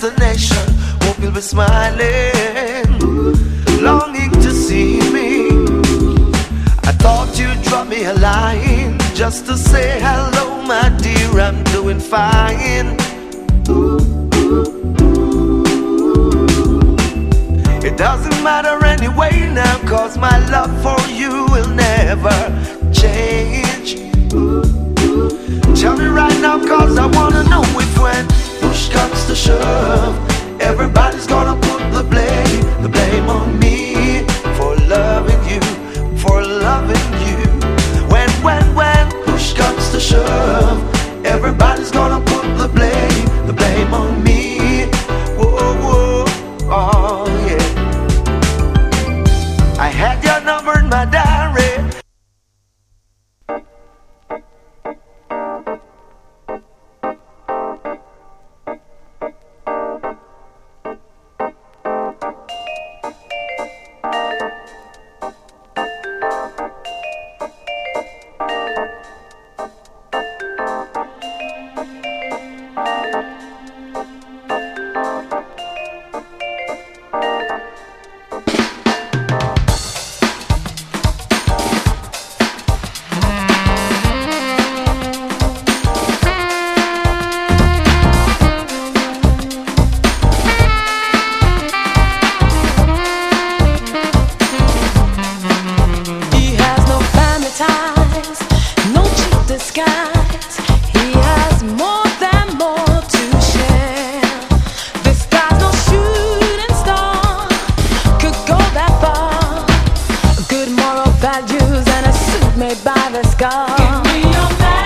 destination. Hope you'll be smiling, longing to see me. I thought you'd drop me a line just to say hello, my dear. I'm doing fine. It doesn't matter anyway now, cause my love for you will never change. scar. Give me your back.